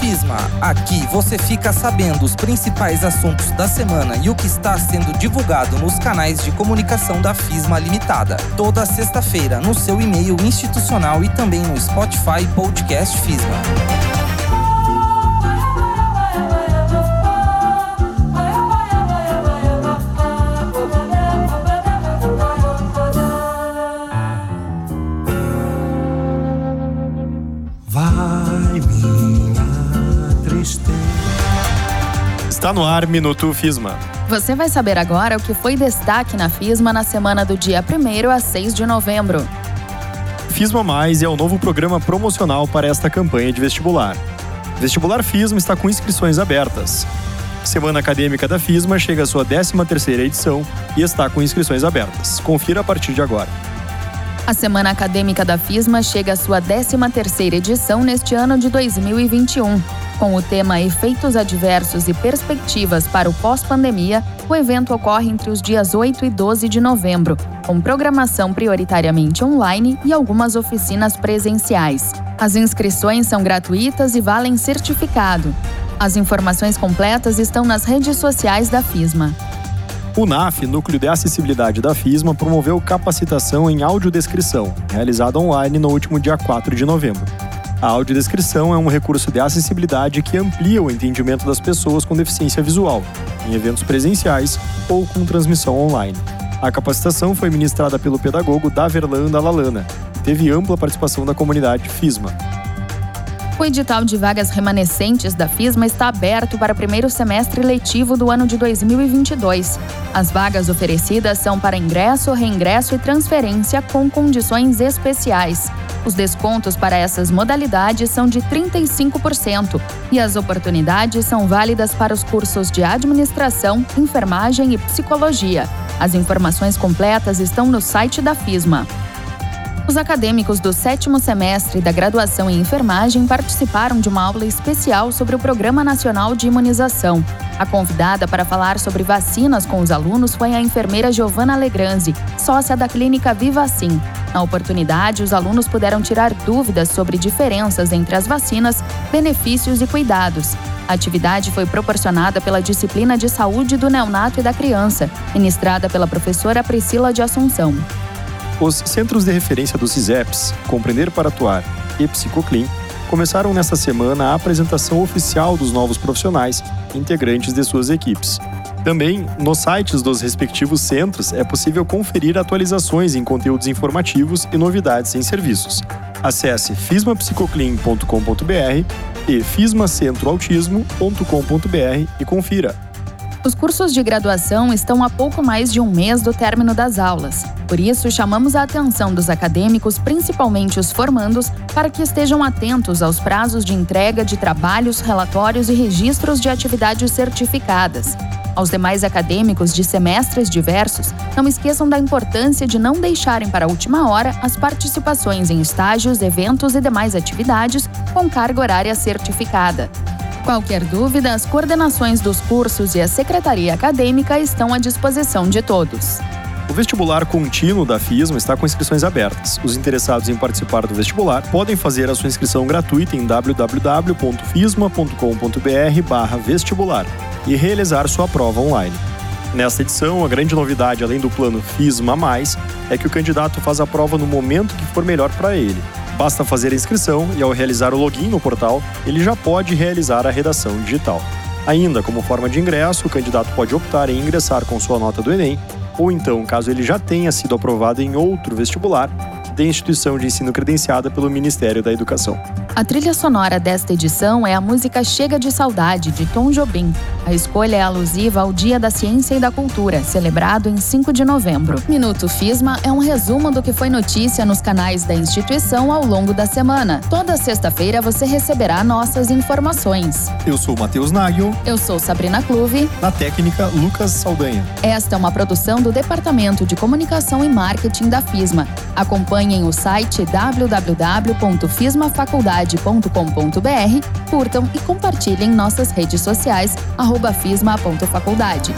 FISMA. Aqui você fica sabendo os principais assuntos da semana e o que está sendo divulgado nos canais de comunicação da FISMA Limitada. Toda sexta-feira no seu e-mail institucional e também no Spotify Podcast FISMA. Está no ar Minuto FISMA. Você vai saber agora o que foi destaque na FISMA na semana do dia 1 a 6 de novembro. FISMA Mais é o novo programa promocional para esta campanha de vestibular. Vestibular FISMA está com inscrições abertas. Semana Acadêmica da FISMA chega à sua 13ª edição e está com inscrições abertas. Confira a partir de agora. A Semana Acadêmica da FISMA chega à sua 13ª edição neste ano de 2021. Com o tema Efeitos Adversos e Perspectivas para o Pós-Pandemia, o evento ocorre entre os dias 8 e 12 de novembro, com programação prioritariamente online e algumas oficinas presenciais. As inscrições são gratuitas e valem certificado. As informações completas estão nas redes sociais da FISMA. O NAF, Núcleo de Acessibilidade da FISMA, promoveu capacitação em audiodescrição, realizada online no último dia 4 de novembro. A audiodescrição é um recurso de acessibilidade que amplia o entendimento das pessoas com deficiência visual, em eventos presenciais ou com transmissão online. A capacitação foi ministrada pelo pedagogo Daverlan Dalalana teve ampla participação da comunidade FISMA. O edital de vagas remanescentes da FISMA está aberto para o primeiro semestre letivo do ano de 2022. As vagas oferecidas são para ingresso, reingresso e transferência com condições especiais. Os descontos para essas modalidades são de 35% e as oportunidades são válidas para os cursos de administração, enfermagem e psicologia. As informações completas estão no site da FISMA. Os acadêmicos do sétimo semestre da graduação em enfermagem participaram de uma aula especial sobre o Programa Nacional de Imunização. A convidada para falar sobre vacinas com os alunos foi a enfermeira Giovana Legranzi, sócia da clínica Vivacim. Na oportunidade, os alunos puderam tirar dúvidas sobre diferenças entre as vacinas, benefícios e cuidados. A atividade foi proporcionada pela disciplina de saúde do neonato e da criança, ministrada pela professora Priscila de Assunção. Os Centros de Referência dos CISEPs, Compreender para Atuar e Psicoclin, começaram nesta semana a apresentação oficial dos novos profissionais, integrantes de suas equipes. Também, nos sites dos respectivos centros, é possível conferir atualizações em conteúdos informativos e novidades em serviços. Acesse fismapsicoclean.com.br e fismacentroautismo.com.br e confira. Os cursos de graduação estão a pouco mais de um mês do término das aulas. Por isso, chamamos a atenção dos acadêmicos, principalmente os formandos, para que estejam atentos aos prazos de entrega de trabalhos, relatórios e registros de atividades certificadas. Aos demais acadêmicos de semestres diversos, não esqueçam da importância de não deixarem para a última hora as participações em estágios, eventos e demais atividades com carga horária certificada. Qualquer dúvida, as coordenações dos cursos e a secretaria acadêmica estão à disposição de todos. O vestibular contínuo da FISMA está com inscrições abertas. Os interessados em participar do vestibular podem fazer a sua inscrição gratuita em www.fisma.com.br/vestibular e realizar sua prova online. Nesta edição, a grande novidade, além do plano FISMA+, é que o candidato faz a prova no momento que for melhor para ele. Basta fazer a inscrição e, ao realizar o login no portal, ele já pode realizar a redação digital. Ainda como forma de ingresso, o candidato pode optar em ingressar com sua nota do Enem, ou então, caso ele já tenha sido aprovado em outro vestibular, de instituição de ensino credenciada pelo Ministério da Educação. A trilha sonora desta edição é a música Chega de Saudade, de Tom Jobim. A escolha é alusiva ao Dia da Ciência e da Cultura, celebrado em 5 de novembro. Minuto FISMA é um resumo do que foi notícia nos canais da instituição ao longo da semana. Toda sexta-feira você receberá nossas informações. Eu sou Matheus Nagel. Eu sou Sabrina Clube. Na técnica, Lucas Saldanha. Esta é uma produção do Departamento de Comunicação e Marketing da FISMA. Acompanhem o site www.fismafaculdade.com.br, curtam e compartilhem nossas redes sociais, arroba fisma.faculdade.